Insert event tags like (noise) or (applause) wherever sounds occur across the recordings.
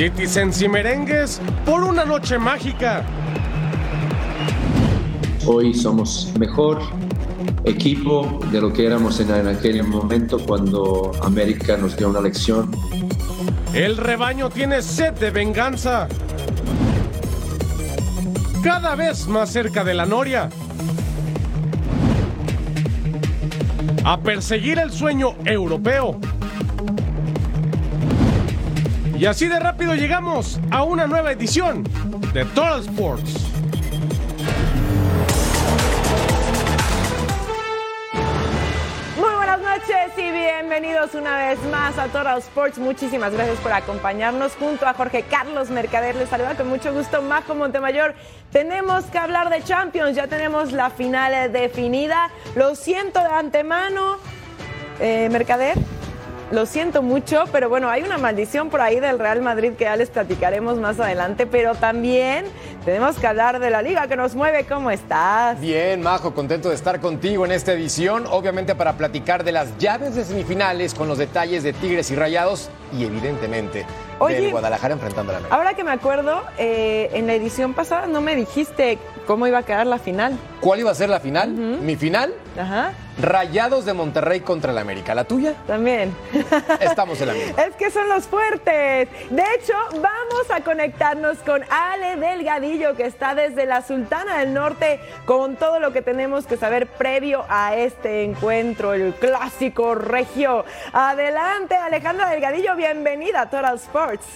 Citizens y merengues por una noche mágica. Hoy somos mejor equipo de lo que éramos en, en aquel momento cuando América nos dio una lección. El rebaño tiene sed de venganza. Cada vez más cerca de la noria. A perseguir el sueño europeo. Y así de rápido llegamos a una nueva edición de Total Sports. Muy buenas noches y bienvenidos una vez más a Total Sports. Muchísimas gracias por acompañarnos junto a Jorge Carlos Mercader. Les saluda con mucho gusto Majo Montemayor. Tenemos que hablar de Champions, ya tenemos la final definida. Lo siento de antemano, eh, Mercader. Lo siento mucho, pero bueno, hay una maldición por ahí del Real Madrid que ya les platicaremos más adelante, pero también tenemos que hablar de la liga que nos mueve. ¿Cómo estás? Bien, Majo, contento de estar contigo en esta edición, obviamente para platicar de las llaves de semifinales con los detalles de Tigres y Rayados y evidentemente Oye, del Guadalajara enfrentando a la América. Ahora que me acuerdo, eh, en la edición pasada no me dijiste cómo iba a quedar la final. ¿Cuál iba a ser la final? Mi final, Ajá, Rayados de Monterrey contra la América. ¿La tuya? también. (laughs) Estamos en la misma. Es que son los fuertes. De hecho, vamos a conectarnos con Ale Delgadillo, que está desde la Sultana del Norte, con todo lo que tenemos que saber previo a este encuentro, el clásico regio. Adelante, Alejandra Delgadillo, bienvenida a Total Sports.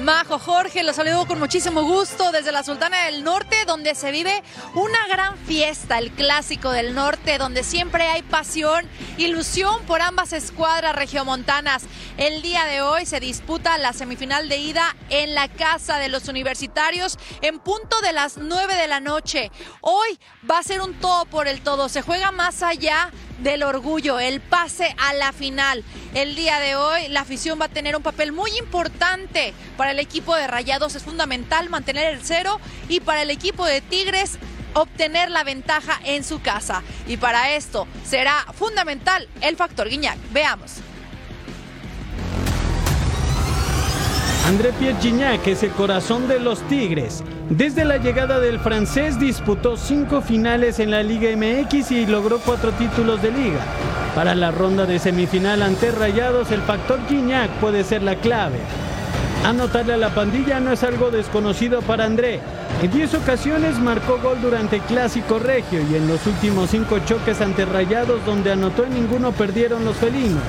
Majo Jorge, los saludo con muchísimo gusto desde la Sultana del Norte, donde se vive una gran fiesta, el clásico del norte, donde siempre hay pasión, ilusión por ambas escuadras regiomontanas. El día de hoy se disputa la semifinal de ida en la casa de los universitarios en punto de las 9 de la noche. Hoy va a ser un todo por el todo, se juega más allá del orgullo, el pase a la final. El día de hoy la afición va a tener un papel muy importante para el equipo de Rayados. Es fundamental mantener el cero y para el equipo de Tigres obtener la ventaja en su casa. Y para esto será fundamental el factor Guiñac. Veamos. André Pierre Gignac es el corazón de los Tigres. Desde la llegada del francés disputó cinco finales en la Liga MX y logró cuatro títulos de liga. Para la ronda de semifinal ante Rayados, el factor Gignac puede ser la clave. Anotarle a la pandilla no es algo desconocido para André. En 10 ocasiones marcó gol durante Clásico Regio y en los últimos cinco choques ante Rayados donde anotó en ninguno perdieron los felinos.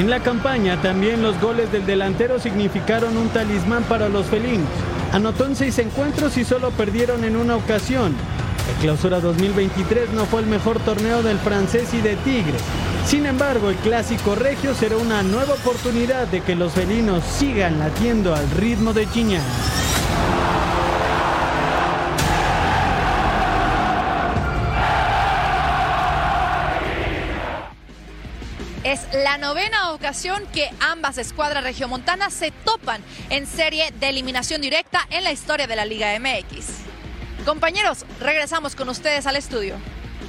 En la campaña también los goles del delantero significaron un talismán para los felinos. Anotó en seis encuentros y solo perdieron en una ocasión. El clausura 2023 no fue el mejor torneo del francés y de Tigres. Sin embargo, el clásico regio será una nueva oportunidad de que los felinos sigan latiendo al ritmo de Chiñán. Es la novena ocasión que ambas escuadras regiomontanas se topan en serie de eliminación directa en la historia de la Liga MX. Compañeros, regresamos con ustedes al estudio.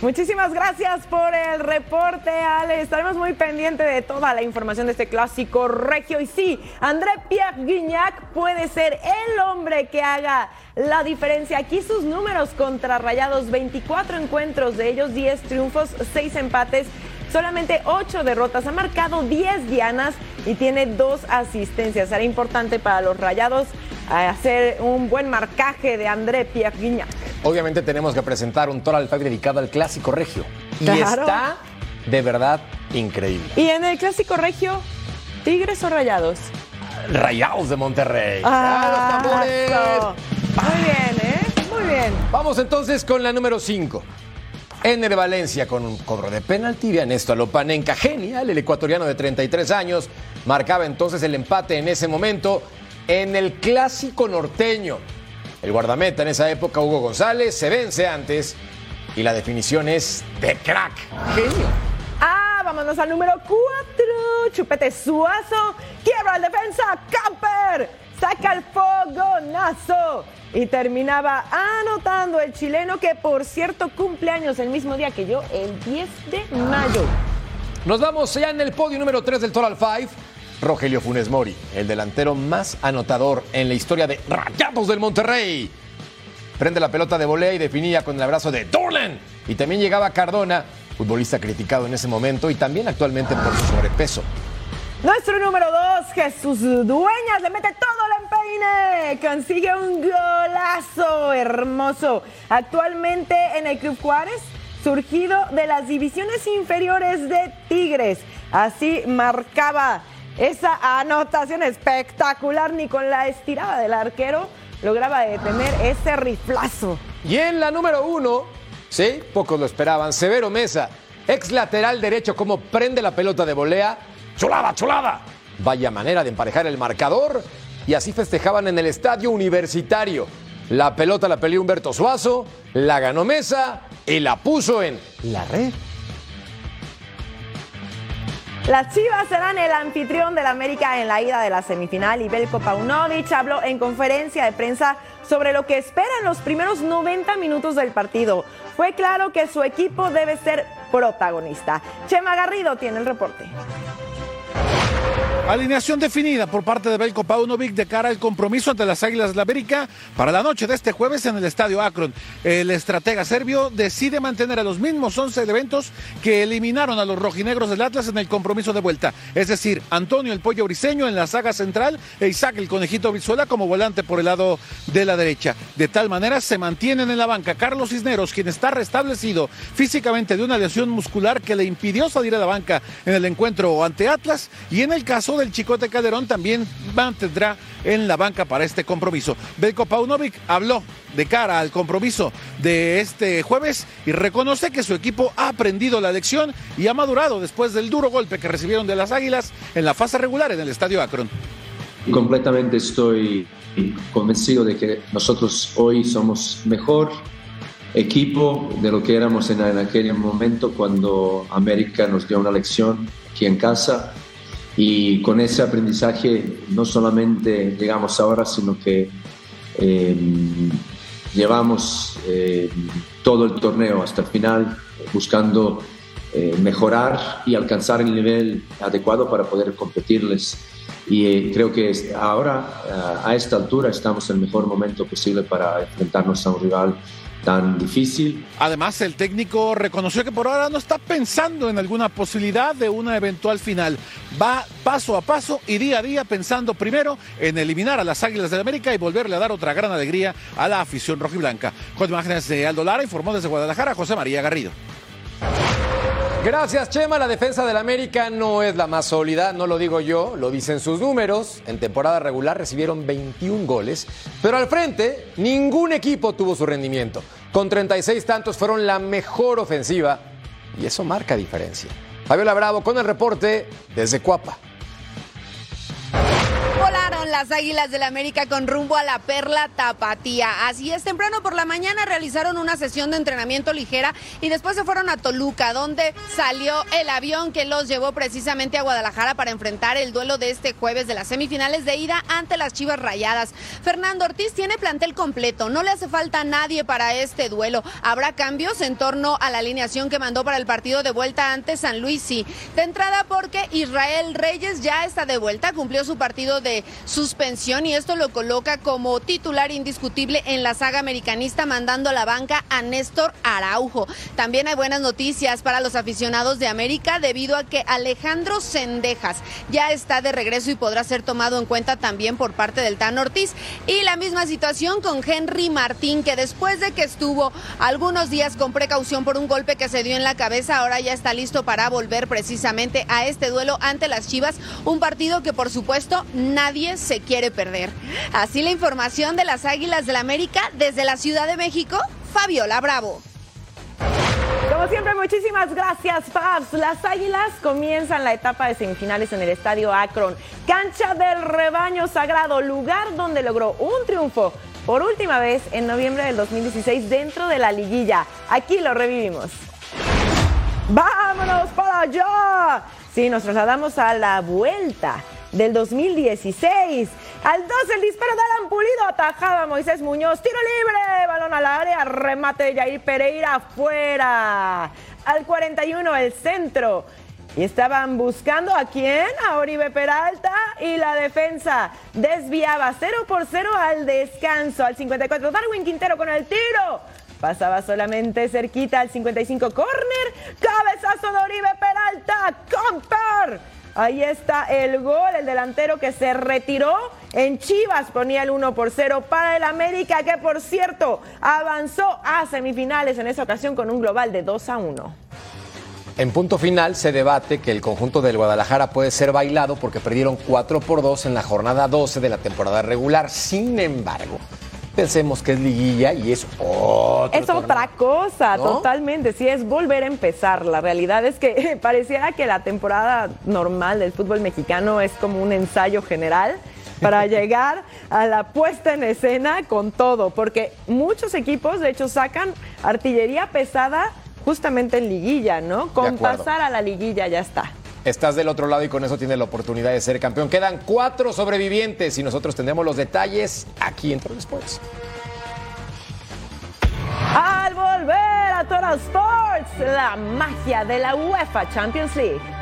Muchísimas gracias por el reporte, Ale. Estaremos muy pendientes de toda la información de este clásico regio. Y sí, André Pierre Guignac puede ser el hombre que haga la diferencia. Aquí sus números contra Rayados, 24 encuentros, de ellos 10 triunfos, 6 empates. Solamente 8 derrotas, ha marcado 10 dianas y tiene 2 asistencias. Será importante para los rayados eh, hacer un buen marcaje de André Pierre Guignac. Obviamente tenemos que presentar un Total Fact dedicado al Clásico Regio. Y Claro. está de verdad increíble. Y en el clásico regio, ¿Tigres o Rayados? Rayados de Monterrey. Ah, ¡Ah, los tambores! Muy bien, ¿eh? Muy bien. Vamos entonces con la número 5. Ener Valencia con un cobro de penalti de Ernesto Alopanenka. Genial, el ecuatoriano de 33 años. Marcaba entonces el empate en ese momento en el clásico norteño. El guardameta en esa época, Hugo González, se vence antes y la definición es de crack. Genio. Ah, vámonos al número 4. Chupete Suazo. Quiebra el defensa. Camper. Saca el fogonazo. Y terminaba anotando el chileno que por cierto cumpleaños el mismo día que yo, el 10 de mayo. Nos vamos ya en el podio número 3 del Total Five. Rogelio Funes Mori, el delantero más anotador en la historia de Rayados del Monterrey. Prende la pelota de volea y definía con el abrazo de Dorlan. Y también llegaba Cardona, futbolista criticado en ese momento y también actualmente por su sobrepeso. Nuestro número 2, Jesús Dueñas, le mete todo el empeine. Consigue un golazo hermoso. Actualmente en el Club Juárez, surgido de las divisiones inferiores de Tigres. Así marcaba esa anotación espectacular. Ni con la estirada del arquero lograba detener ese riflazo. Y en la número 1, sí, pocos lo esperaban, Severo Mesa, ex lateral derecho, como prende la pelota de volea. ¡Chulada, chulada! Vaya manera de emparejar el marcador. Y así festejaban en el estadio universitario. La pelota la peleó Humberto Suazo, la ganó Mesa y la puso en la red. Las Chivas serán el anfitrión del América en la ida de la semifinal y Belko Paunovic habló en conferencia de prensa sobre lo que espera en los primeros 90 minutos del partido. Fue claro que su equipo debe ser protagonista. Chema Garrido tiene el reporte. Alineación definida por parte de Belko Paunovic de cara al compromiso ante las Águilas de la América para la noche de este jueves en el Estadio Akron. El estratega serbio decide mantener a los mismos 11 elementos que eliminaron a los rojinegros del Atlas en el compromiso de vuelta. Es decir, Antonio el Pollo Briseño en la saga central e Isaac el Conejito Brizuela como volante por el lado de la derecha. De tal manera se mantienen en la banca Carlos Cisneros, quien está restablecido físicamente de una lesión muscular que le impidió salir a la banca en el encuentro ante Atlas y en el caso del Chicote Calderón también mantendrá en la banca para este compromiso. Belko Paunovic habló de cara al compromiso de este jueves y reconoce que su equipo ha aprendido la lección y ha madurado después del duro golpe que recibieron de las Águilas en la fase regular en el Estadio Akron. Completamente estoy convencido de que nosotros hoy somos mejor equipo de lo que éramos en, en aquel momento cuando América nos dio una lección aquí en casa y con ese aprendizaje no solamente llegamos ahora, sino que eh, llevamos eh, todo el torneo hasta el final buscando eh, mejorar y alcanzar el nivel adecuado para poder competirles. Y creo que ahora, a esta altura, estamos en el mejor momento posible para enfrentarnos a un rival tan difícil. Además, el técnico reconoció que por ahora no está pensando en alguna posibilidad de una eventual final. Va paso a paso y día a día pensando primero en eliminar a las Águilas del América y volverle a dar otra gran alegría a la afición rojiblanca. Con imágenes de Aldo Lara, informó desde Guadalajara José María Garrido. Gracias, Chema. La defensa del América no es la más sólida, no lo digo yo, lo dicen sus números. En temporada regular recibieron 21 goles, pero al frente ningún equipo tuvo su rendimiento. Con 36 tantos fueron la mejor ofensiva y eso marca diferencia. Fabiola Bravo con el reporte desde Cuapa. Las Águilas del América con rumbo a la Perla Tapatía. Así es, temprano por la mañana realizaron una sesión de entrenamiento ligera y después se fueron a Toluca, donde salió el avión que los llevó precisamente a Guadalajara para enfrentar el duelo de este jueves de las semifinales de ida ante las Chivas Rayadas. Fernando Ortiz tiene plantel completo, no le hace falta nadie para este duelo. Habrá cambios en torno a la alineación que mandó para el partido de vuelta ante San Luis, sí. De entrada porque Israel Reyes ya está de vuelta, cumplió su partido de suspensión y esto lo coloca como titular indiscutible en la saga americanista mandando a la banca a Néstor Araujo. También hay buenas noticias para los aficionados de América debido a que Alejandro Sendejas ya está de regreso y podrá ser tomado en cuenta también por parte del Tan Ortiz. Y la misma situación con Henry Martín que después de que estuvo algunos días con precaución por un golpe que se dio en la cabeza, ahora ya está listo para volver precisamente a este duelo ante las Chivas, un partido que por supuesto nadie se quiere perder. Así la información de las Águilas del la América desde la Ciudad de México, Fabiola Bravo. Como siempre, muchísimas gracias, Fabs. Las Águilas comienzan la etapa de semifinales en el Estadio Akron, cancha del rebaño sagrado, lugar donde logró un triunfo por última vez en noviembre del 2016 dentro de la liguilla. Aquí lo revivimos. ¡Vámonos para allá! Sí, nos trasladamos a la vuelta del 2016. Al 12 el disparo de Alan Pulido, atajaba Moisés Muñoz, tiro libre, balón al área, remate de Jair Pereira afuera. Al 41 el centro. Y estaban buscando a quién? A Oribe Peralta y la defensa desviaba 0 por 0 al descanso. Al 54 Darwin Quintero con el tiro. Pasaba solamente cerquita al 55 corner. Cabezazo de Oribe Peralta. Comper. Ahí está el gol, el delantero que se retiró en Chivas ponía el 1 por 0 para el América, que por cierto avanzó a semifinales en esa ocasión con un global de 2 a 1. En punto final se debate que el conjunto del Guadalajara puede ser bailado porque perdieron 4 por 2 en la jornada 12 de la temporada regular. Sin embargo, pensemos que es liguilla y es otro. Es otra cosa, ¿No? totalmente. Sí, es volver a empezar. La realidad es que (laughs) pareciera que la temporada normal del fútbol mexicano es como un ensayo general para (laughs) llegar a la puesta en escena con todo, porque muchos equipos, de hecho, sacan artillería pesada justamente en liguilla, ¿no? Con pasar a la liguilla ya está. Estás del otro lado y con eso tienes la oportunidad de ser campeón. Quedan cuatro sobrevivientes y nosotros tendremos los detalles aquí en Total Sports. Al volver a Total Sports, la magia de la UEFA Champions League.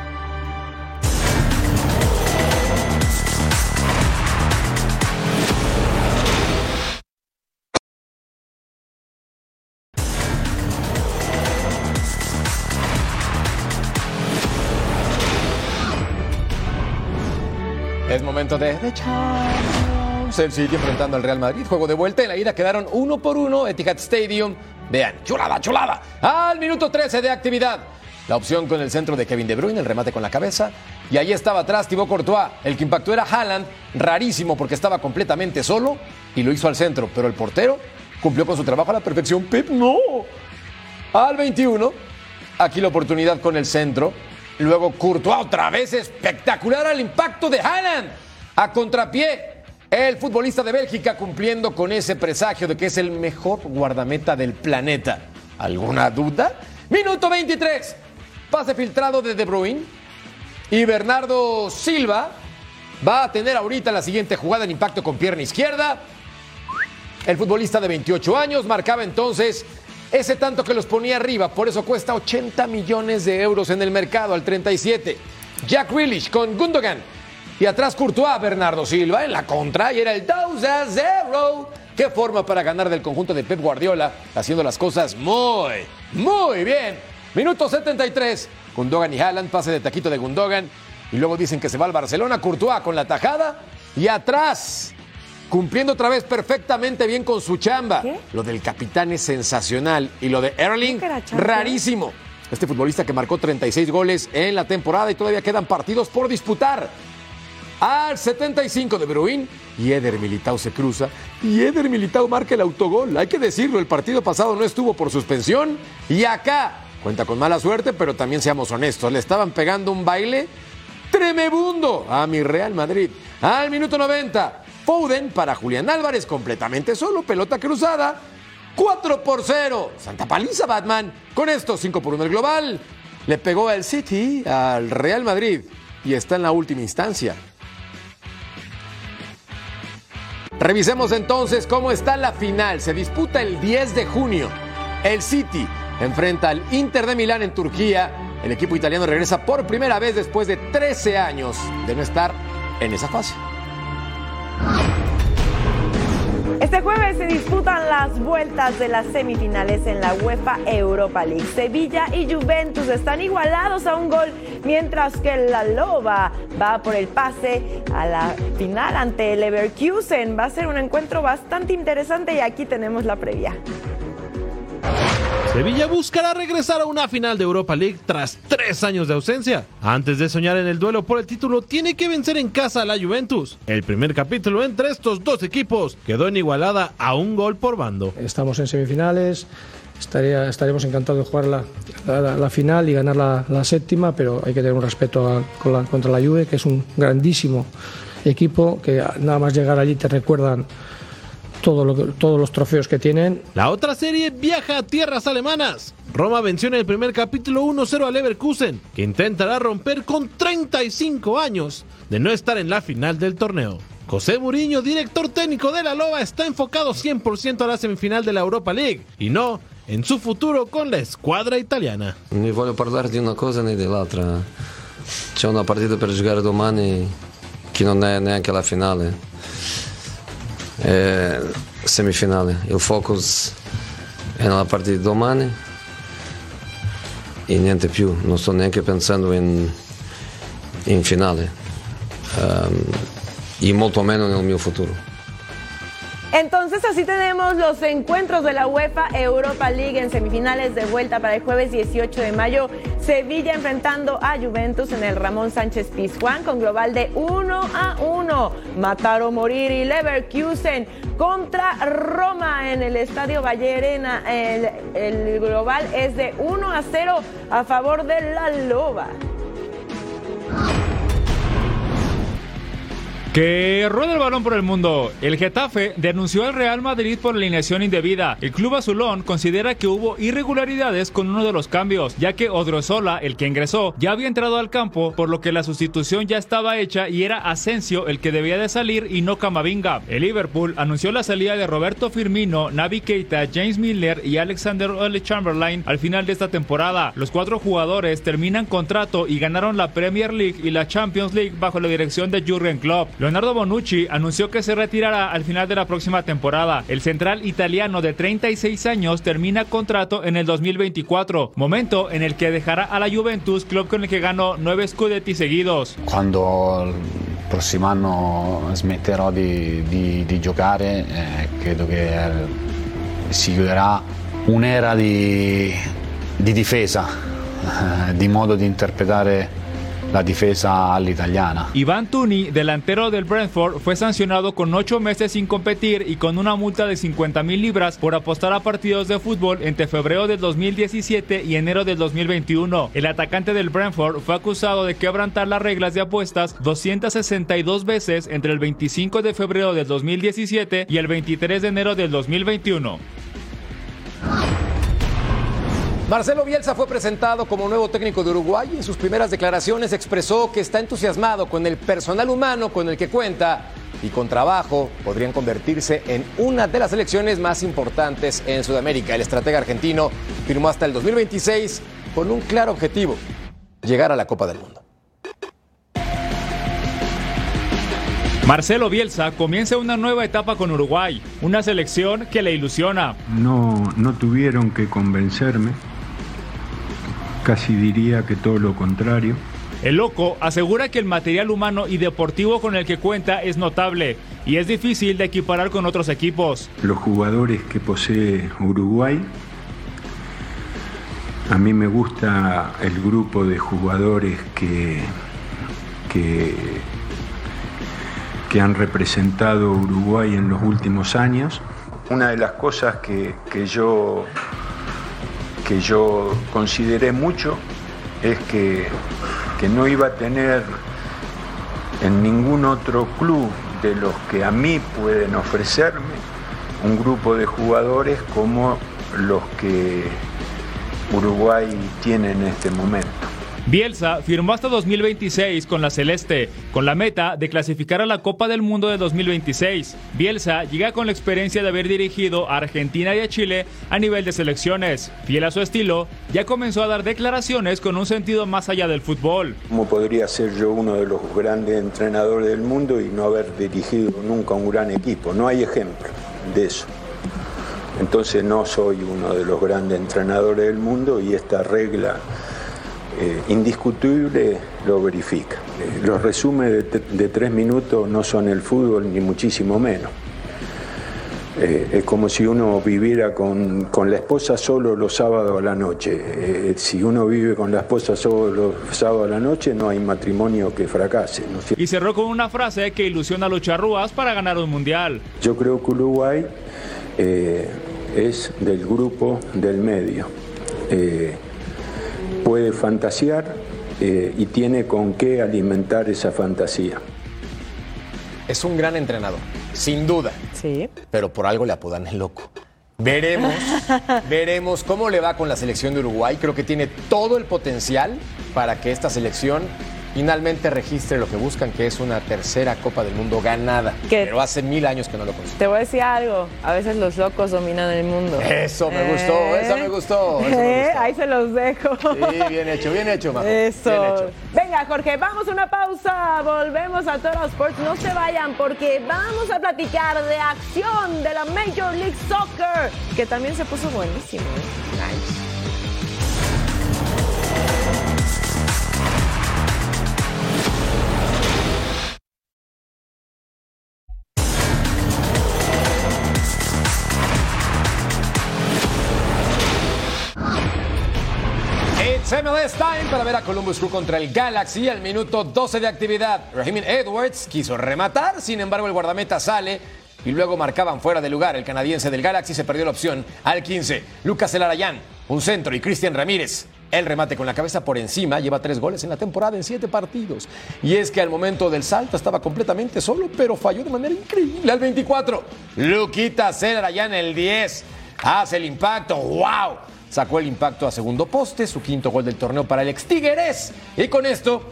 Momento de The Champions. El City enfrentando al Real Madrid. Juego de vuelta. En la ida quedaron uno por uno. Etihad Stadium. Vean, chulada, chulada. Al minuto 13 de actividad. La opción con el centro de Kevin De Bruyne, el remate con la cabeza. Y ahí estaba atrás Thibaut Courtois. El que impactó era Haaland. Rarísimo porque estaba completamente solo y lo hizo al centro. Pero el portero cumplió con su trabajo a la perfección. Pep, no. Al 21. Aquí la oportunidad con el centro. Luego Courtois otra vez espectacular al impacto de Haaland. A contrapié. El futbolista de Bélgica cumpliendo con ese presagio de que es el mejor guardameta del planeta. ¿Alguna duda? Minuto 23. Pase filtrado de De Bruyne. Y Bernardo Silva va a tener ahorita la siguiente jugada en impacto con pierna izquierda. El futbolista de 28 años marcaba entonces ese tanto que los ponía arriba, por eso cuesta 80 millones de euros en el mercado al 37. Jack Grealish con Gundogan. Y atrás Courtois, Bernardo Silva en la contra y era el 2 a 0. Qué forma para ganar del conjunto de Pep Guardiola, haciendo las cosas muy, muy bien. Minuto 73. Gundogan y Haaland, pase de taquito de Gundogan. Y luego dicen que se va al Barcelona. Courtois con la tajada. Y atrás, cumpliendo otra vez perfectamente bien con su chamba. ¿Qué? Lo del capitán es sensacional. Y lo de Erling, rarísimo. Este futbolista que marcó 36 goles en la temporada y todavía quedan partidos por disputar. Al 75 de Bruin y Eder Militao se cruza y Eder Militao marca el autogol. Hay que decirlo, el partido pasado no estuvo por suspensión y acá cuenta con mala suerte, pero también seamos honestos, le estaban pegando un baile tremebundo a mi Real Madrid. Al minuto 90, Foden para Julián Álvarez completamente solo, pelota cruzada. 4 por 0. Santa paliza, Batman. Con esto, 5 por 1 el global. Le pegó al City, al Real Madrid. Y está en la última instancia. Revisemos entonces cómo está la final. Se disputa el 10 de junio. El City enfrenta al Inter de Milán en Turquía. El equipo italiano regresa por primera vez después de 13 años de no estar en esa fase. Este jueves se disputan las vueltas de las semifinales en la UEFA Europa League. Sevilla y Juventus están igualados a un gol, mientras que la Loba va por el pase a la final ante el Leverkusen. Va a ser un encuentro bastante interesante y aquí tenemos la previa. Sevilla buscará regresar a una final de Europa League tras tres años de ausencia. Antes de soñar en el duelo por el título, tiene que vencer en casa a la Juventus. El primer capítulo entre estos dos equipos quedó en igualada a un gol por bando. Estamos en semifinales, estaría, estaremos encantados de jugar la, final y ganar la, séptima, pero hay que tener un respeto contra la Juve, que es un grandísimo equipo, que nada más llegar allí te recuerdan todo lo que- todos los trofeos que tienen. La otra serie viaja a tierras alemanas. Roma venció en el primer capítulo 1-0 a Leverkusen, que intentará romper con 35 años de no estar en la final del torneo. José Mourinho, director técnico de la Loba, está enfocado 100% a la semifinal de la Europa League y no en su futuro con la escuadra italiana. Non voglio parlare di una cosa né dell'altra. C'è una partita per giocare domani che non è neanche la finale. È semifinale. Il focus è nella partita di domani e niente più. Non sto neanche pensando in, in finale. Ehm, y mucho menos en el mío futuro. Entonces así tenemos los encuentros de la UEFA Europa League en semifinales de vuelta para el jueves 18 de mayo. Sevilla enfrentando a Juventus en el Ramón Sánchez Pizjuán con global de 1 a 1. Matar o morir y Leverkusen contra Roma en el Estadio Vallerena. El, el global es de 1 a 0 a favor de la Loba. Que rueda el balón por el mundo. El Getafe denunció al Real Madrid por alineación indebida. El club azulón considera que hubo irregularidades con uno de los cambios, ya que Odrozola, el que ingresó, ya había entrado al campo, por lo que la sustitución ya estaba hecha y era Asensio el que debía de salir y no Camavinga. El Liverpool anunció la salida de Roberto Firmino, Navi Keita, James Miller y Alexander Ole Chamberlain al final de esta temporada. Los cuatro jugadores terminan contrato y ganaron la Premier League y la Champions League bajo la dirección de Jurgen Klopp. Leonardo Bonucci anunció que se retirará al final de la próxima temporada. El central italiano de 36 años termina contrato en el 2024, momento en el que dejará a la Juventus, club con el que ganó nueve scudetti seguidos. Quando il prossimo anno smetterò di, di- di giocare, eh, credo che si chiuderà un'era di, di difesa, eh, di modo di interpretare la difesa all'italiana. Iván Tuni, delantero del Brentford, fue sancionado con ocho meses sin competir y con una multa de 50 mil libras por apostar a partidos de fútbol entre febrero del 2017 y enero del 2021. El atacante del Brentford fue acusado de quebrantar las reglas de apuestas 262 veces entre el 25 de febrero del 2017 y el 23 de enero del 2021. Marcelo Bielsa fue presentado como nuevo técnico de Uruguay y en sus primeras declaraciones expresó que está entusiasmado con el personal humano con el que cuenta y con trabajo podrían convertirse en una de las selecciones más importantes en Sudamérica. El estratega argentino firmó hasta el 2026 con un claro objetivo, llegar a la Copa del Mundo. Marcelo Bielsa comienza una nueva etapa con Uruguay, una selección que le ilusiona. No, no tuvieron que convencerme, casi diría que todo lo contrario. El loco asegura que el material humano y deportivo con el que cuenta es notable y es difícil de equiparar con otros equipos. Los jugadores que posee Uruguay, a mí me gusta el grupo de jugadores que, que, que han representado a Uruguay en los últimos años. Una de las cosas que, que yo, que yo consideré mucho es que, que no iba a tener en ningún otro club de los que a mí pueden ofrecerme un grupo de jugadores como los que Uruguay tiene en este momento. Bielsa firmó hasta 2026 con la Celeste, con la meta de clasificar a la Copa del Mundo de 2026. Bielsa llega con la experiencia de haber dirigido a Argentina y a Chile a nivel de selecciones. Fiel a su estilo, ya comenzó a dar declaraciones con un sentido más allá del fútbol. ¿Cómo podría ser yo uno de los grandes entrenadores del mundo y no haber dirigido nunca un gran equipo? No hay ejemplo de eso. Entonces no soy uno de los grandes entrenadores del mundo y esta regla eh, indiscutible lo verifica. Eh, los resúmenes de, tres minutos no son el fútbol ni muchísimo menos. Eh, es como si uno viviera con, con la esposa solo los sábados a la noche. Si uno vive con la esposa solo los sábados a la noche, no hay matrimonio que fracase. Y cerró con una frase que ilusiona a los charrúas para ganar un mundial. Yo creo que Uruguay es del grupo del medio. Puede fantasear eh, y tiene con qué alimentar esa fantasía. Es un gran entrenador, sin duda. Sí. Pero por algo le apodan el loco. Veremos, (laughs) veremos cómo le va con la selección de Uruguay. Creo que tiene todo el potencial para que esta selección finalmente registre lo que buscan, que es una tercera Copa del Mundo ganada. ¿Qué? Pero hace mil años que no lo consiguen. Te voy a decir algo, a veces los locos dominan el mundo. Eso me gustó, eso me gustó, eso me Eh, gustó. Ahí se los dejo. Sí, bien hecho, bien hecho, Majo. Eso. Bien hecho. Venga, Jorge, vamos a una pausa. Volvemos a Toro Sports. No se vayan porque vamos a platicar de acción de la Major League Soccer, que también se puso buenísimo. ¿eh? Nice. Para ver a Columbus Crew contra el Galaxy al minuto 12 de actividad. Raheem Edwards quiso rematar, sin embargo el guardameta sale y luego marcaban fuera de lugar. El canadiense del Galaxy se perdió la opción al 15. Lucas Elarayán, un centro y Cristian Ramírez. El remate con la cabeza por encima lleva tres goles en la temporada en siete partidos. Y es que al momento del salto estaba completamente solo, pero falló de manera increíble al 24. Luquita Celarayán el 10. Hace el impacto. ¡Wow! Sacó el impacto a segundo poste, su quinto gol del torneo para el ex Tigres. Y con esto,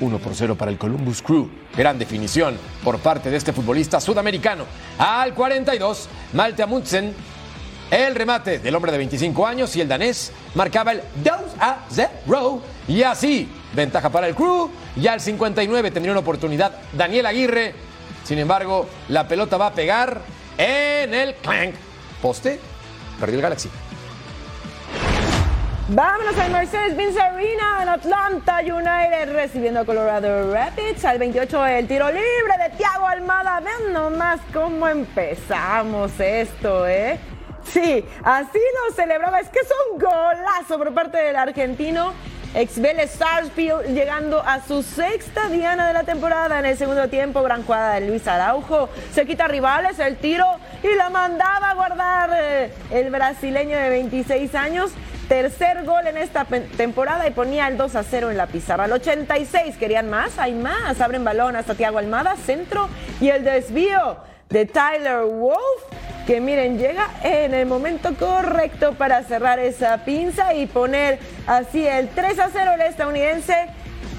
1 por 0 para el Columbus Crew. Gran definición por parte de este futbolista sudamericano. Al 42, Malte Amundsen, el remate del hombre de 25 años y el danés marcaba el 2 a 0. Y así, ventaja para el Crew. Y al 59 tendría una oportunidad Daniel Aguirre. Sin embargo, la pelota va a pegar en el clank. Poste, perdió el Galaxy. Vámonos al Mercedes-Benz Arena en Atlanta United recibiendo a Colorado Rapids. Al 28 el tiro libre de Thiago Almada. Vean nomás cómo empezamos esto, ¿eh? Sí, así lo celebraba. Es que es un golazo por parte del argentino. Ex Vélez Sarsfield llegando a su sexta diana de la temporada en el segundo tiempo. Gran jugada de Luis Araujo. Se quita rivales el tiro y la mandaba a guardar eh, el brasileño de 26 años. Tercer gol en esta temporada y ponía el 2 a 0 en la pizarra. Al 86 querían más, hay más. Abren balón hasta Tiago Almada, centro y el desvío de Tyler Wolf. Que miren, llega en el momento correcto para cerrar esa pinza y poner así el 3 a 0 el estadounidense.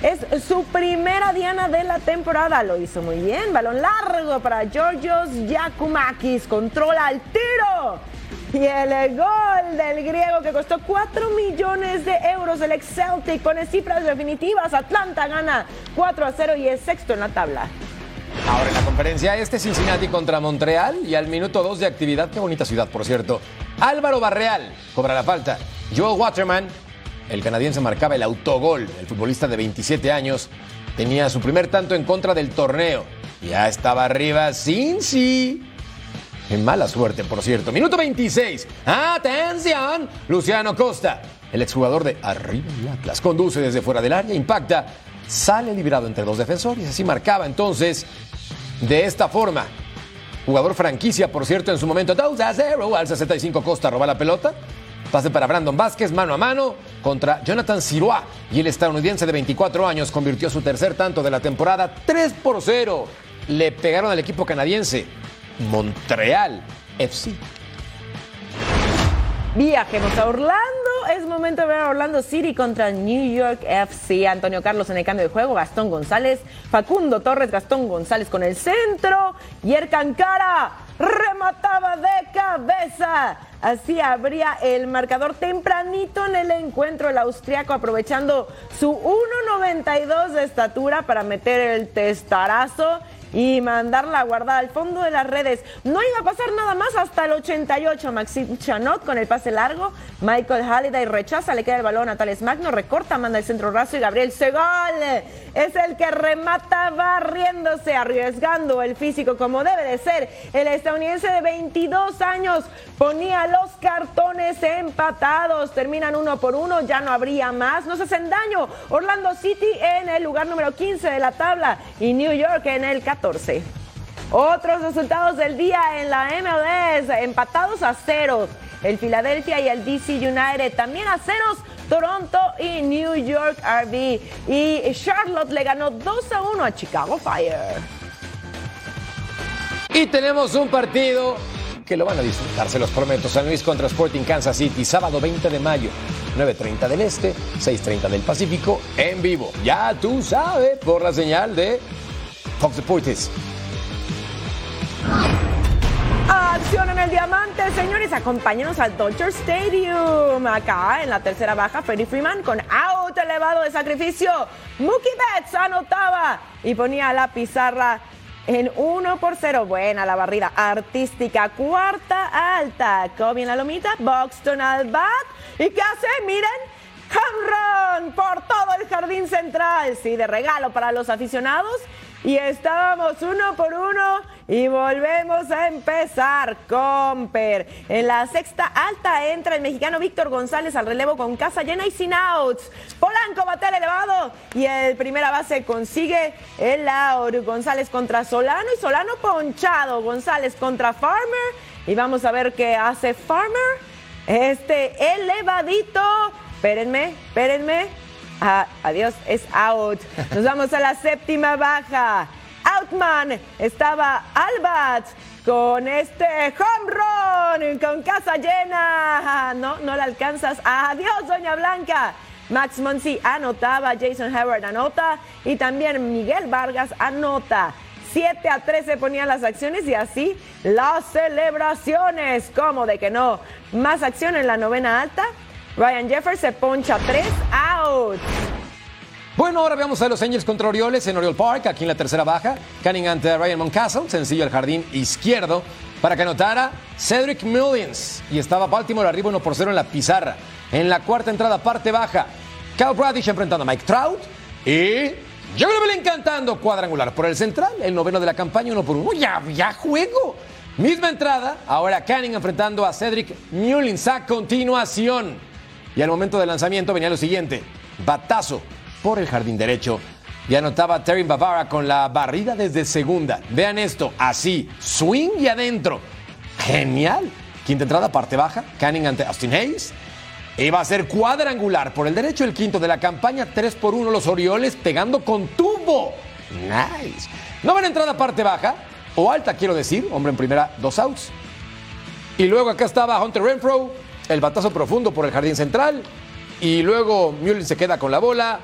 Es su primera diana de la temporada. Lo hizo muy bien. Balón largo para Georgios Yakumakis. Controla el tiro. Y el gol del griego que costó 4 millones de euros. El ex Celtic cifras definitivas. Atlanta gana 4 a 0 y es sexto en la tabla. Ahora en la conferencia este Cincinnati contra Montreal y al minuto 2 de actividad, qué bonita ciudad por cierto. Álvaro Barreal cobra la falta. Joel Waterman, el canadiense marcaba el autogol. El futbolista de 27 años tenía su primer tanto en contra del torneo. Ya estaba arriba Cincy. En mala suerte, por cierto. Minuto 26. ¡Atención! Luciano Costa, el exjugador de Arriba el Atlas, conduce desde fuera del área, impacta, sale liberado entre dos defensores. Así marcaba entonces de esta forma. Jugador franquicia, por cierto, en su momento 2 a 0. Al 65 Costa roba la pelota. Pase para Brandon Vázquez, mano a mano contra Jonathan Sirois. Y el estadounidense de 24 años convirtió su tercer tanto de la temporada 3 por 0. Le pegaron al equipo canadiense. Montreal FC. Viajemos a Orlando. Es momento de ver a Orlando City contra New York FC. Antonio Carlos en el cambio de juego. Gastón González. Facundo Torres. Gastón González con el centro. Yerkan Cara remataba de cabeza. Así abría el marcador tempranito en el encuentro. El austriaco aprovechando su 1.92 de estatura para meter el testarazo y mandarla a guardar al fondo de las redes. No iba a pasar nada más hasta el 88. Maxim Chanot con el pase largo. Michael Halliday rechaza, le queda el balón a Tales Magno, recorta, manda el centro raso y Gabriel Segal es el que remata barriéndose, arriesgando el físico como debe de ser. El estadounidense de 22 años ponía los cartones empatados. Terminan uno por uno, ya no habría más. No se hacen daño. Orlando City en el lugar número 15 de la tabla y New York en el 14. Otros resultados del día en la MLS, empatados a ceros. El Philadelphia y el DC United también a ceros. Toronto y New York RB. Y Charlotte le ganó 2 a 1 a Chicago Fire. Y tenemos un partido que lo van a disfrutar, se los prometo. San Luis contra Sporting Kansas City, sábado 20 de mayo. 9.30 del Este, 6.30 del Pacífico, en vivo. Ya tú sabes, por la señal de Fox Deportes. Acción en el diamante, señores. Acompáñenos al Dodger Stadium. Acá en la tercera baja, Freddie Freeman con out elevado de sacrificio. Mookie Betts anotaba y ponía la pizarra en 1 por 0. Buena la barrida artística. Cuarta alta. Kobe en la lomita. Boxton al bat. ¿Y qué hace? Miren. Home por todo el jardín central. Sí, de regalo para los aficionados. Y estábamos uno por uno y volvemos a empezar. Comper. En la sexta alta entra el mexicano Víctor González al relevo con casa llena y sin outs. Polanco bate el elevado y el primera base consigue el out. González contra Solano y Solano ponchado. González contra Farmer. Y vamos a ver qué hace Farmer. Este elevadito. Espérenme, espérenme. Ah, adiós, es out. Nos vamos a la séptima baja. Outman estaba Albat con este home run con casa llena. No, no la alcanzas. Adiós, Doña Blanca. Max Monsi anotaba, Jason Howard anota y también Miguel Vargas anota. 7 a 13 ponían las acciones y así las celebraciones. ¿Cómo de que no? Más acción en la novena alta. Ryan Jeffers se poncha 3 out. Bueno, ahora veamos a los Angels contra Orioles en Oriole Park, aquí en la tercera baja. Canning ante Ryan Moncastle, sencillo al jardín izquierdo, para que anotara Cedric Mullins. Y estaba Baltimore arriba 1 por 0 en la pizarra. En la cuarta entrada, parte baja, Kyle Bradish enfrentando a Mike Trout. Y yo le encantando cuadrangular por el central, el noveno de la campaña, 1 por 1. Ya, ya juego. Misma entrada, ahora Canning enfrentando a Cedric Mullins a continuación. Y al momento del lanzamiento venía lo siguiente: batazo por el jardín derecho. Y anotaba Terry Bavara con la barrida desde segunda. Vean esto, así, swing y adentro. Genial. Quinta entrada, parte baja, Canning ante Austin Hayes. Iba a ser cuadrangular por el derecho, el quinto de la campaña, 3 por 1 los Orioles pegando con tubo. Nice. Novena entrada, parte baja, o alta, quiero decir, hombre en primera, dos outs. Y luego acá estaba Hunter Renfro, el batazo profundo por el jardín central. Y luego Mullins se queda con la bola.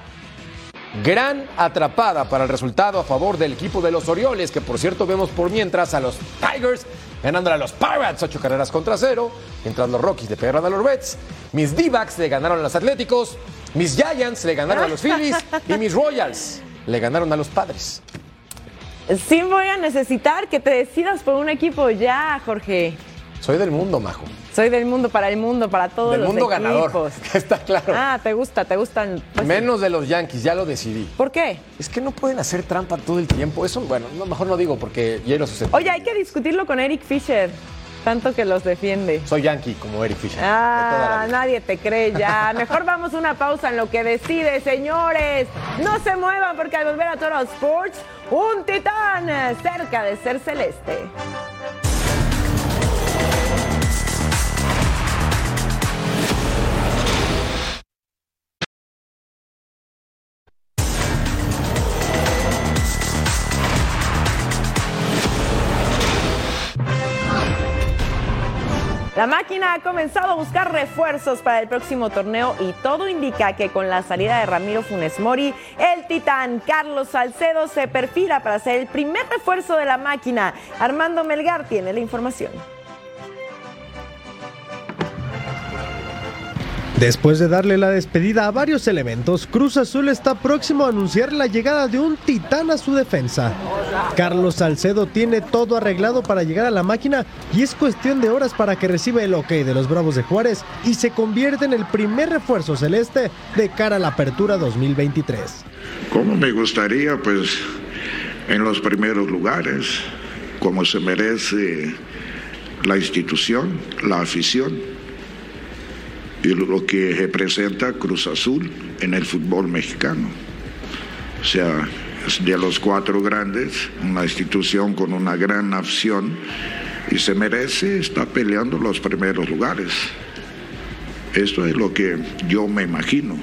Gran atrapada para el resultado a favor del equipo de los Orioles, que por cierto vemos por mientras a los Tigers ganándole a los Pirates ocho carreras contra cero, mientras los Rockies le pegaron a los Reds, mis D-backs le ganaron a los Atléticos, mis Giants le ganaron a los Phillies y mis Royals le ganaron a los Padres. Sí voy a necesitar que te decidas por un equipo ya, Jorge. Soy del mundo, Majo. Soy del mundo para el mundo, para todos Del los mundo ganador. equipos. (laughs) Está claro. Ah, te gusta, te gustan. pues, Menos de los Yankees, ya lo decidí. ¿Por qué? Es que no pueden hacer trampa todo el tiempo. Eso, bueno, no, mejor no digo porque ya lo sucede. Oye, hay que discutirlo con Eric Fisher, tanto que los defiende. Soy Yankee como Eric Fisher. Ah, nadie te cree ya. (laughs) Mejor vamos a una pausa en lo que decide, señores. No se muevan porque al volver a Toro Sports, un titán cerca de ser celeste. La máquina ha comenzado a buscar refuerzos para el próximo torneo y todo indica que con la salida de Ramiro Funes Mori, el titán Carlos Salcedo se perfila para ser el primer refuerzo de la máquina. Armando Melgar tiene la información. Después de darle la despedida a varios elementos, Cruz Azul está próximo a anunciar la llegada de un titán a su defensa. Carlos Salcedo tiene todo arreglado para llegar a la máquina y es cuestión de horas para que reciba el ok de los Bravos de Juárez y se convierta en el primer refuerzo celeste de cara a la apertura 2023. ¿Cómo me gustaría? Pues en los primeros lugares, como se merece la institución, la afición y lo que representa Cruz Azul en el fútbol mexicano. O sea, de los cuatro grandes, una institución con una gran afición y se merece, está peleando los primeros lugares. Esto es lo que yo me imagino.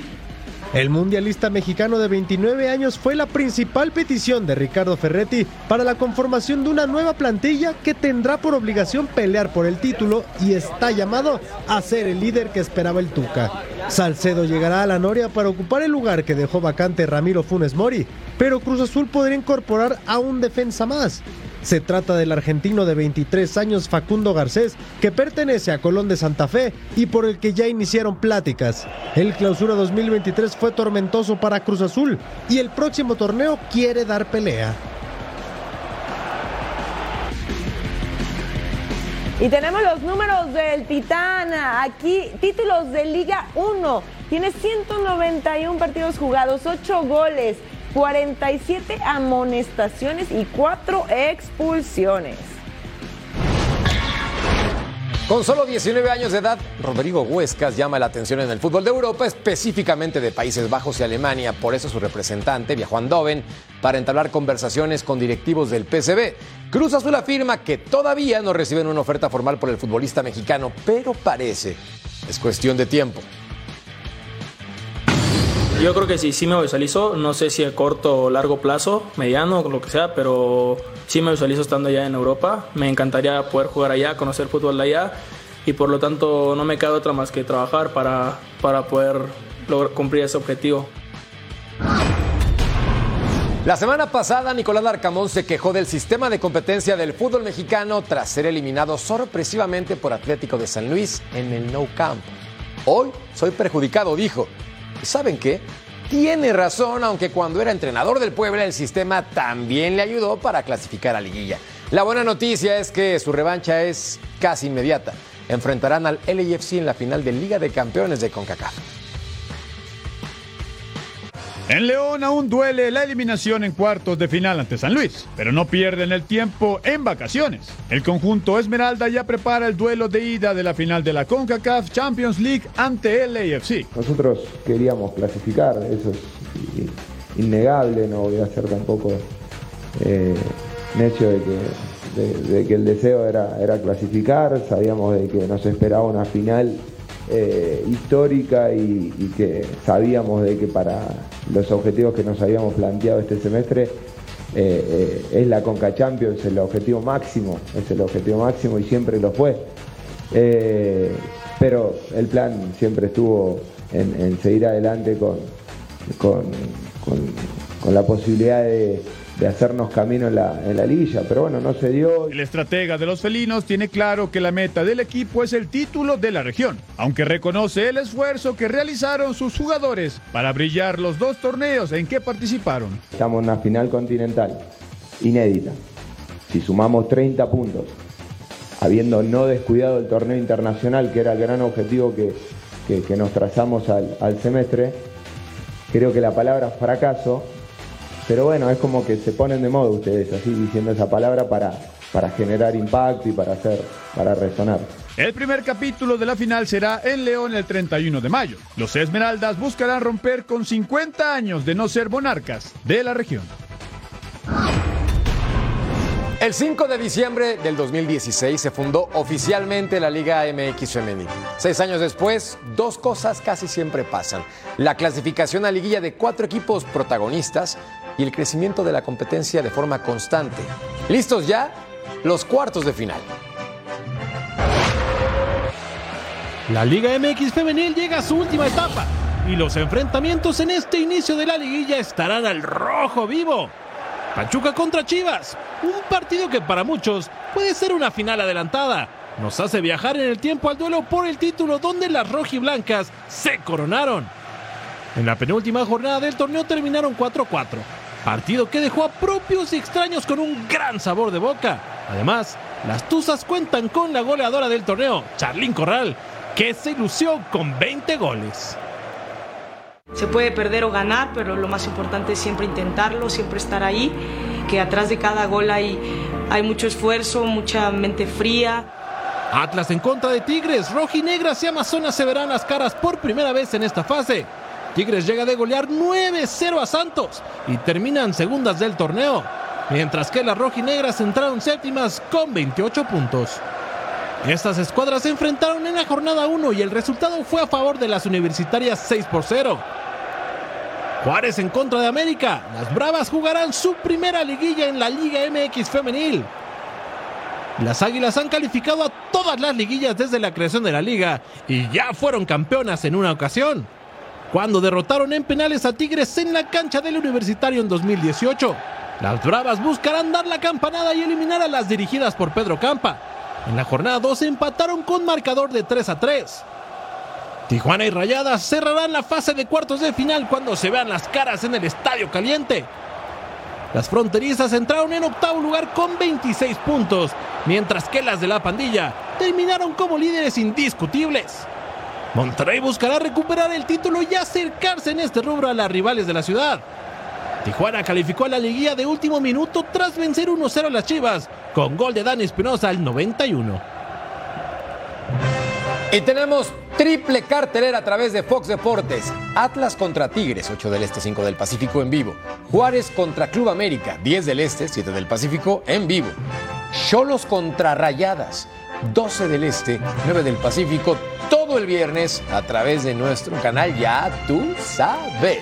El mundialista mexicano de 29 años fue la principal petición de Ricardo Ferretti para la conformación de una nueva plantilla que tendrá por obligación pelear por el título y está llamado a ser el líder que esperaba el Tuca. Salcedo llegará a la Noria para ocupar el lugar que dejó vacante Ramiro Funes Mori, pero Cruz Azul podría incorporar a un defensa más. Se trata del argentino de 23 años Facundo Garcés, que pertenece a Colón de Santa Fe y por el que ya iniciaron pláticas. El clausura 2023 fue tormentoso para Cruz Azul y el próximo torneo quiere dar pelea. Y tenemos los números del Titán. Aquí, títulos de Liga 1. Tiene 191 partidos jugados, 8 goles, 47 amonestaciones y 4 expulsiones. Con solo 19 años de edad, Rodrigo Huescas llama la atención en el fútbol de Europa, específicamente de Países Bajos y Alemania. Por eso su representante viajó a Andoven para entablar conversaciones con directivos del PSV. Cruz Azul afirma que todavía no reciben una oferta formal por el futbolista mexicano, pero parece es cuestión de tiempo. Yo creo que sí, sí me visualizo, no sé si a corto o largo plazo, mediano lo que sea, pero sí me visualizo estando allá en Europa. Me encantaría poder jugar allá, conocer fútbol de allá y por lo tanto no me queda otra más que trabajar para, para poder lograr, cumplir ese objetivo. La semana pasada, Nicolás Larcamón se quejó del sistema de competencia del fútbol mexicano tras ser eliminado sorpresivamente por Atlético de San Luis en el No Camp. Hoy soy perjudicado, dijo. ¿Y saben qué? Tiene razón, aunque cuando era entrenador del Puebla el sistema también le ayudó para clasificar a liguilla. La buena noticia es que su revancha es casi inmediata. Enfrentarán al LAFC en la final de Liga de Campeones de CONCACAF. En León aún duele la eliminación en cuartos de final ante San Luis, pero no pierden el tiempo en vacaciones. El conjunto Esmeralda ya prepara el duelo de ida de la final de la CONCACAF Champions League ante el AFC. Nosotros queríamos clasificar, eso es innegable, no voy a ser tampoco eh, necio de que, el deseo era, clasificar, sabíamos de que nos esperaba una final eh, histórica y, que sabíamos de que para los objetivos que nos habíamos planteado este semestre eh, eh, es la Conca Champions el objetivo máximo, es el objetivo máximo y siempre lo fue. pero el plan siempre estuvo en, seguir adelante con, con, con la posibilidad de, de hacernos camino en la, en la liguilla, pero bueno, no se dio. El estratega de los felinos tiene claro que la meta del equipo es el título de la región, aunque reconoce el esfuerzo que realizaron sus jugadores para brillar los dos torneos en que participaron. Estamos en una final continental, inédita. Si sumamos 30 puntos, habiendo no descuidado el torneo internacional, que era el gran objetivo que, que, que nos trazamos al, al semestre, creo que la palabra fracaso pero bueno, es como que se ponen de moda ustedes así diciendo esa palabra para, para generar impacto y para hacer, para resonar. El primer capítulo de la final será en León el 31 de mayo. Los Esmeraldas buscarán romper con 50 años de no ser monarcas de la región. El 5 de diciembre del 2016 se fundó oficialmente la Liga MX Femenil. Seis años después, dos cosas casi siempre pasan. La clasificación a liguilla de cuatro equipos protagonistas y el crecimiento de la competencia de forma constante. ¿Listos ya? Los cuartos de final. La Liga MX Femenil llega a su última etapa y los enfrentamientos en este inicio de la liguilla estarán al rojo vivo. Pachuca contra Chivas, un partido que para muchos puede ser una final adelantada. Nos hace viajar en el tiempo al duelo por el título donde las rojiblancas se coronaron. En la penúltima jornada del torneo terminaron 4-4, partido que dejó a propios y extraños con un gran sabor de boca. Además, las Tuzas cuentan con la goleadora del torneo, Charlín Corral, que se lució con 20 goles. Se puede perder o ganar, pero lo más importante es siempre intentarlo, siempre estar ahí, que atrás de cada gol hay, hay mucho esfuerzo, mucha mente fría. Atlas en contra de Tigres, Rojinegras y Amazonas se verán las caras por primera vez en esta fase. Tigres llega de golear 9-0 a Santos y terminan segundas del torneo, mientras que las rojinegras entraron séptimas con 28 puntos. Estas escuadras se enfrentaron en la jornada 1 y el resultado fue a favor de las universitarias 6 por 0. Juárez en contra de América. Las Bravas jugarán su primera liguilla en la Liga MX femenil. Las Águilas han calificado a todas las liguillas desde la creación de la liga y ya fueron campeonas en una ocasión, cuando derrotaron en penales a Tigres en la cancha del Universitario en 2018. Las Bravas buscarán dar la campanada y eliminar a las dirigidas por Pedro Campa. En la jornada 2 empataron con marcador de 3 a 3. Tijuana y Rayadas cerrarán la fase de cuartos de final cuando se vean las caras en el Estadio Caliente. Las fronterizas entraron en octavo lugar con 26 puntos, mientras que las de la pandilla terminaron como líderes indiscutibles. Monterrey buscará recuperar el título y acercarse en este rubro a las rivales de la ciudad. Tijuana calificó a la liguilla de último minuto tras vencer 1-0 a las Chivas, con gol de Dani Espinosa al 91. Y tenemos triple cartelera a través de Fox Deportes. Atlas contra Tigres, 8 del Este, 5 del Pacífico en vivo. Juárez contra Club América, 10 del Este, 7 del Pacífico en vivo. Cholos contra Rayadas, 12 del Este, 9 del Pacífico, todo el viernes a través de nuestro canal Ya Tú Sabes.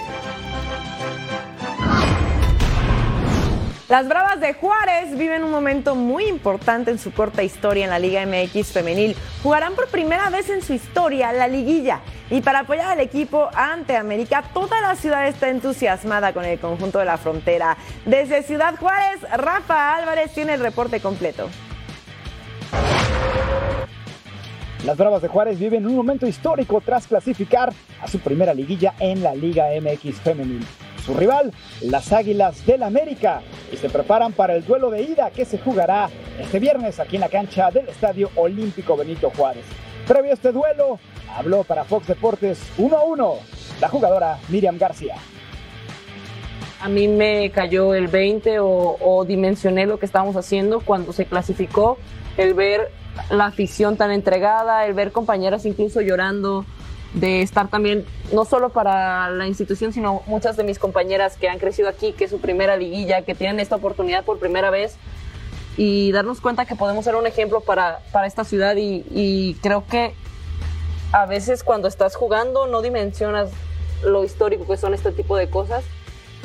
Las Bravas de Juárez viven un momento muy importante en su corta historia en la Liga MX femenil. Jugarán por primera vez en su historia la liguilla. Y para apoyar al equipo ante América, toda la ciudad está entusiasmada con el conjunto de la frontera. Desde Ciudad Juárez, Rafa Álvarez tiene el reporte completo. Las Bravas de Juárez viven un momento histórico tras clasificar a su primera liguilla en la Liga MX femenil su rival, las Águilas del América, y se preparan para el duelo de ida que se jugará este viernes aquí en la cancha del Estadio Olímpico Benito Juárez. Previo a este duelo, habló para Fox Deportes 1 a 1 la jugadora Miriam García. A mí me cayó el 20 o, o dimensioné lo que estábamos haciendo cuando se clasificó, el ver la afición tan entregada, el ver compañeras incluso llorando, de estar también, no solo para la institución, sino muchas de mis compañeras que han crecido aquí, que es su primera liguilla, que tienen esta oportunidad por primera vez, y darnos cuenta que podemos ser un ejemplo para, para esta ciudad y, y creo que a veces cuando estás jugando no dimensionas lo histórico que son este tipo de cosas.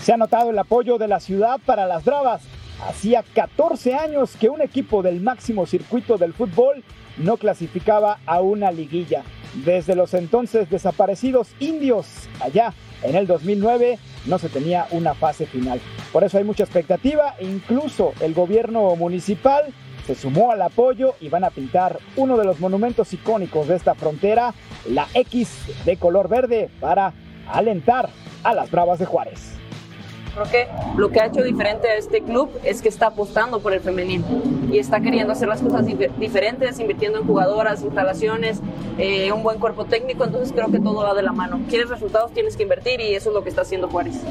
Se ha notado el apoyo de la ciudad para las Bravas. Hacía 14 años que un equipo del máximo circuito del fútbol no clasificaba a una liguilla desde los entonces desaparecidos indios. Allá en el 2009 no se tenía una fase final. Por eso hay mucha expectativa, incluso el gobierno municipal se sumó al apoyo y van a pintar uno de los monumentos icónicos de esta frontera, la X de color verde, para alentar a las Bravas de Juárez. Creo que lo que ha hecho diferente a este club es que está apostando por el femenino y está queriendo hacer las cosas diferentes, invirtiendo en jugadoras, instalaciones, eh, un buen cuerpo técnico, entonces creo que todo va de la mano. Quieres resultados, tienes que invertir y eso es lo que está haciendo Juárez.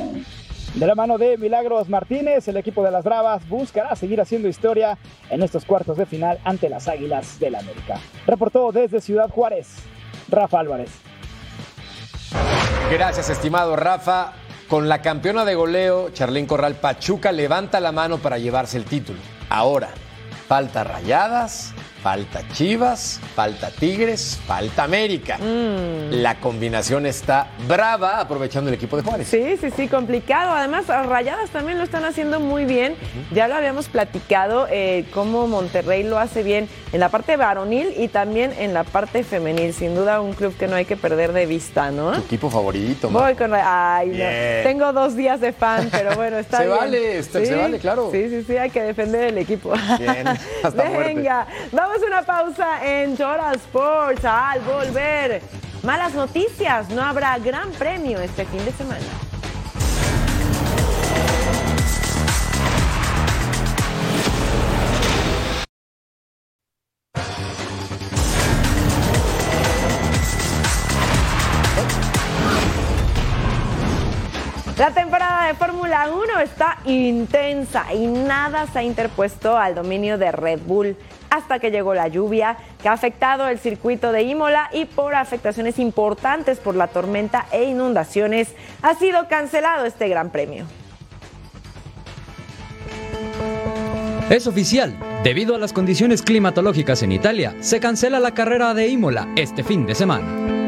De la mano de Milagros Martínez, el equipo de las Bravas buscará seguir haciendo historia en estos cuartos de final ante las Águilas del la América. Reportó desde Ciudad Juárez, Rafa Álvarez. Gracias, estimado Rafa. Con la campeona de goleo, Charlín Corral Pachuca levanta la mano para llevarse el título. Ahora, falta Rayadas, falta Chivas, falta Tigres, falta América. Mm. La combinación está brava aprovechando el equipo de Juárez. Sí, sí, sí, complicado. Además, Rayadas también lo están haciendo muy bien. Ya lo habíamos platicado, eh, cómo Monterrey lo hace bien en la parte varonil y también en la parte femenil. Sin duda, un club que no hay que perder de vista, ¿no? Tu equipo favorito, Voy con Ay, no. Tengo dos días de fan, pero bueno, está (laughs) Se bien. vale, está- se vale, claro. Sí, sí, sí, hay que defender el equipo. Bien, hasta (laughs) muerte. Vamos a una pausa en Total Sports. Al volver, malas noticias, no habrá gran premio este fin de semana. La temporada de Fórmula 1 está intensa y nada se ha interpuesto al dominio de Red Bull hasta que llegó la lluvia que ha afectado el circuito de Imola y por afectaciones importantes por la tormenta e inundaciones ha sido cancelado este gran premio. Es oficial, debido a las condiciones climatológicas en Italia, se cancela la carrera de Imola este fin de semana.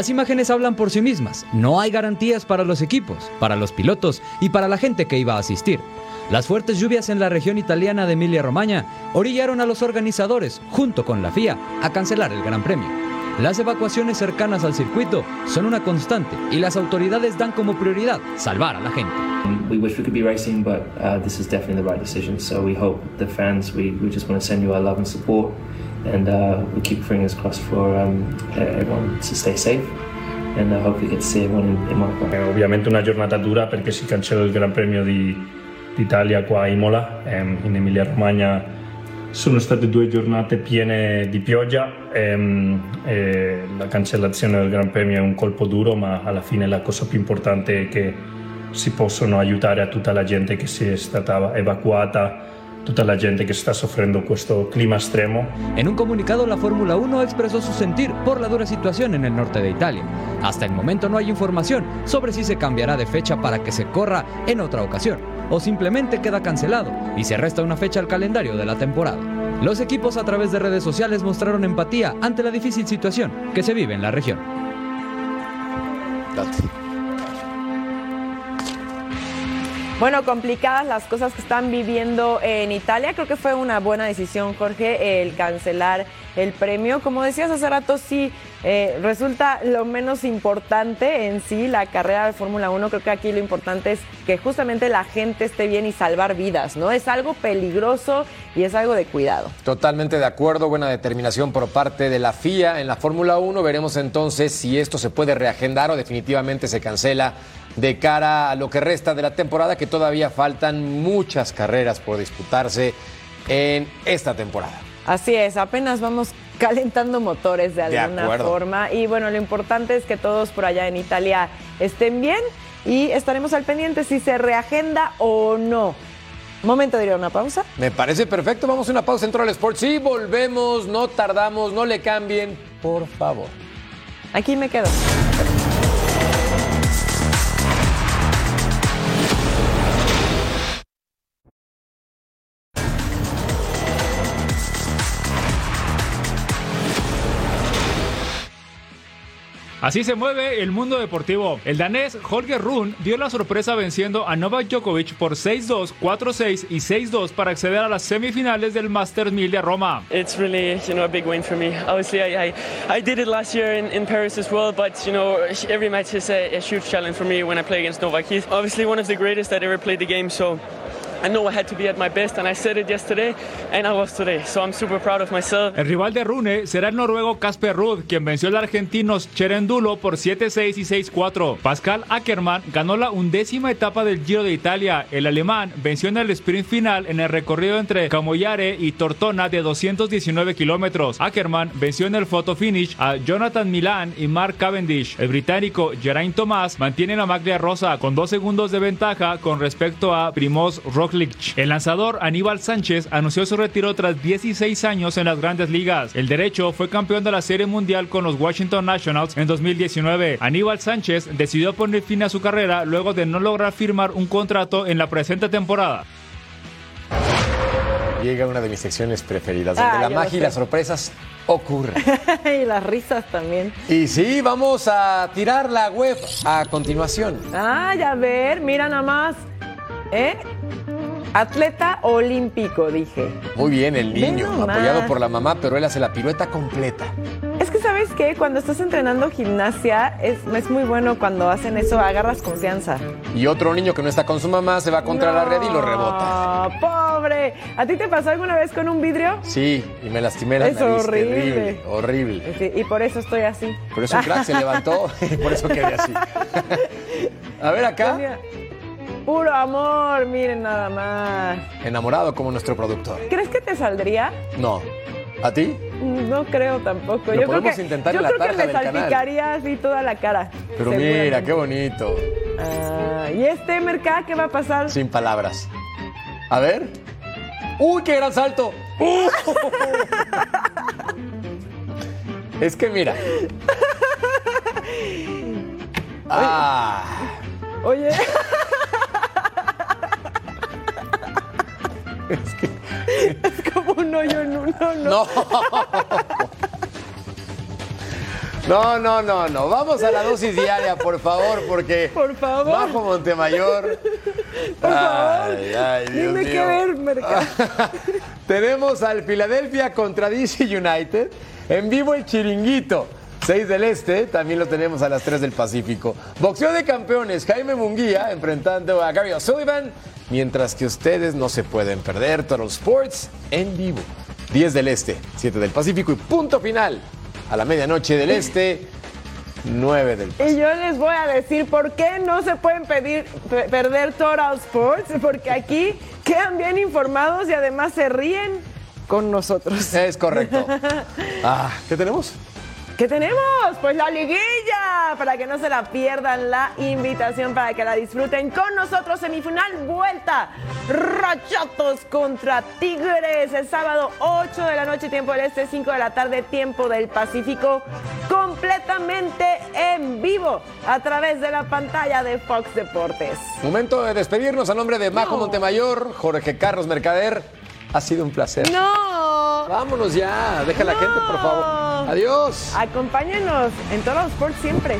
Las imágenes hablan por sí mismas. No hay garantías para los equipos, para los pilotos y para la gente que iba a asistir. Las fuertes lluvias en la región italiana de Emilia-Romagna orillaron a los organizadores, junto con la FIA, a cancelar el Gran Premio. Las evacuaciones cercanas al circuito son una constante y las autoridades dan como prioridad salvar a la gente. We wish we could be racing, but uh, this is definitely the right decision. So we hope the fans, we just want to send you our love and support, and uh, we keep fingers crossed for um, everyone to stay safe. And uh, hopefully get to see everyone in, in Monaco. È ovviamente una giornata dura perché si cancella il Gran Premio di, d'Italia qua a Imola, ehm, in Emilia Romagna. Sono state due giornate piene di pioggia, ehm, e la cancellazione del Gran Premio è un colpo duro, ma alla fine la cosa più importante è che si possono aiutare a tutta la gente che si è stata evacuata, tutta la gente che sta soffrendo questo clima estremo. En un comunicado, la Fórmula 1 expresó su sentir por la dura situación en el norte de Italia. Hasta el momento no hay información sobre si se cambiará de fecha para que se corra en otra ocasión, o simplemente queda cancelado y se resta una fecha al calendario de la temporada. Los equipos a través de redes sociales mostraron empatía ante la difícil situación que se vive en la región. Bueno, complicadas las cosas que están viviendo en Italia. Creo que fue una buena decisión, Jorge, el cancelar el premio. Como decías hace rato, sí, eh, resulta lo menos importante en sí la carrera de Fórmula 1. Creo que aquí lo importante es que justamente la gente esté bien y salvar vidas, ¿no? Es algo peligroso y es algo de cuidado. Totalmente de acuerdo, buena determinación por parte de la FIA en la Fórmula 1. Veremos entonces si esto se puede reagendar o definitivamente se cancela de cara a lo que resta de la temporada, que todavía faltan muchas carreras por disputarse en esta temporada. Así es, apenas vamos calentando motores de alguna forma. Y bueno, lo importante es que todos por allá en Italia estén bien y estaremos al pendiente si se reagenda o no. Momento de ir a una pausa. Me parece perfecto, vamos a una pausa en Troll Sports y volvemos, no tardamos, no le cambien, por favor. Aquí me quedo. Así se mueve el mundo deportivo. El danés Holger Rune dio la sorpresa venciendo a Novak Djokovic por 6-2, 4-6 y 6-2 para acceder a las semifinales del Masters 1000 de Roma. It's really, you know, a big win for me. Obviously, I, I, I did it last year in, in Paris as well, but, you know, every match is a, a huge challenge for me when I play against Novak. He's obviously one of the greatest that ever played the game, so I know I had to be at my best, and I said it yesterday, and I was today. So I'm super proud of myself. El rival de Rune será el noruego Casper Ruud, quien venció al argentino Cherendulo por 7-6 y 6-4. Pascal Ackermann ganó la undécima etapa del Giro de Italia. El alemán venció en el sprint final en el recorrido entre Camoyare y Tortona de 219 kilómetros. Ackermann venció en el photo finish a Jonathan Milan y Mark Cavendish. El británico Geraint Thomas mantiene la maglia rosa con dos segundos de ventaja con respecto a Primoz Roglic. El lanzador Aníbal Sánchez anunció su retiro tras 16 años en las grandes ligas. El derecho fue campeón de la Serie Mundial con los Washington Nationals en 2019. Aníbal Sánchez decidió poner fin a su carrera luego de no lograr firmar un contrato en la presente temporada. Llega una de mis secciones preferidas, Ah, donde la yo lo magia y las sorpresas ocurren. (laughs) y las risas también. Y sí, vamos a tirar la web a continuación. Ah, ya ver, mira nada más. ¿Eh? Atleta olímpico, dije. Muy bien, el niño, apoyado por la mamá, pero él hace la pirueta completa. Es que, ¿sabes qué? Cuando estás entrenando gimnasia, es, es muy bueno cuando hacen eso, agarras confianza. Y otro niño que no está con su mamá se va contra la red y lo rebota. ¡Ah, pobre! ¿A ti te pasó alguna vez con un vidrio? Sí, y me lastimé la Es nariz. horrible. Horrible. Sí, y por eso estoy así. Por eso un crack se levantó (laughs) y por eso quedé así. (laughs) A ver acá, Puro amor, miren nada más. enamorado como nuestro productor. ¿Crees que te saldría? No. ¿A ti? No creo tampoco. Lo yo creo que, intentar yo creo que me canal. salpicaría así toda la cara. Pero mira, qué bonito. Ah, ¿Y este mercado qué va a pasar? Sin palabras. A ver. ¡Uy, qué gran salto! ¡Uh! (laughs) Es que mira. (laughs) Ah. Oye. Es que. Es como un hoyo en uno, ¿no? No. No, no, no, no. Vamos a la dosis diaria, por favor, porque. Por favor. Bajo Montemayor. Por favor. Ay, ay, Dios Dime mío. qué ver, Mercado. (laughs) Tenemos al Philadelphia contra DC United. En vivo el chiringuito. 6 del Este, también lo tenemos a las 3 del Pacífico. Boxeo de campeones, Jaime Munguía enfrentando a Gary O'Sullivan. Mientras que ustedes no se pueden perder Total Sports en vivo. 10 del Este, 7 del Pacífico y punto final. A la medianoche del Este, 9 del Y yo les voy a decir por qué no se pueden pedir, pe- perder Total Sports, porque aquí quedan bien informados y además se ríen con nosotros. Es correcto. (laughs) Ah, ¿qué tenemos? ¿Qué tenemos? Pues la liguilla, para que no se la pierdan la invitación, para que la disfruten con nosotros. Semifinal vuelta, Rachatos contra Tigres, el sábado 8 de la noche, tiempo del Este, 5 de la tarde, tiempo del Pacífico, completamente en vivo a través de la pantalla de Fox Deportes. Momento de despedirnos a nombre de Majo Montemayor, Jorge Carlos Mercader. Ha sido un placer. ¡No! Vámonos ya. Deja la gente, por favor. Adiós. Acompáñanos en todos los sports siempre.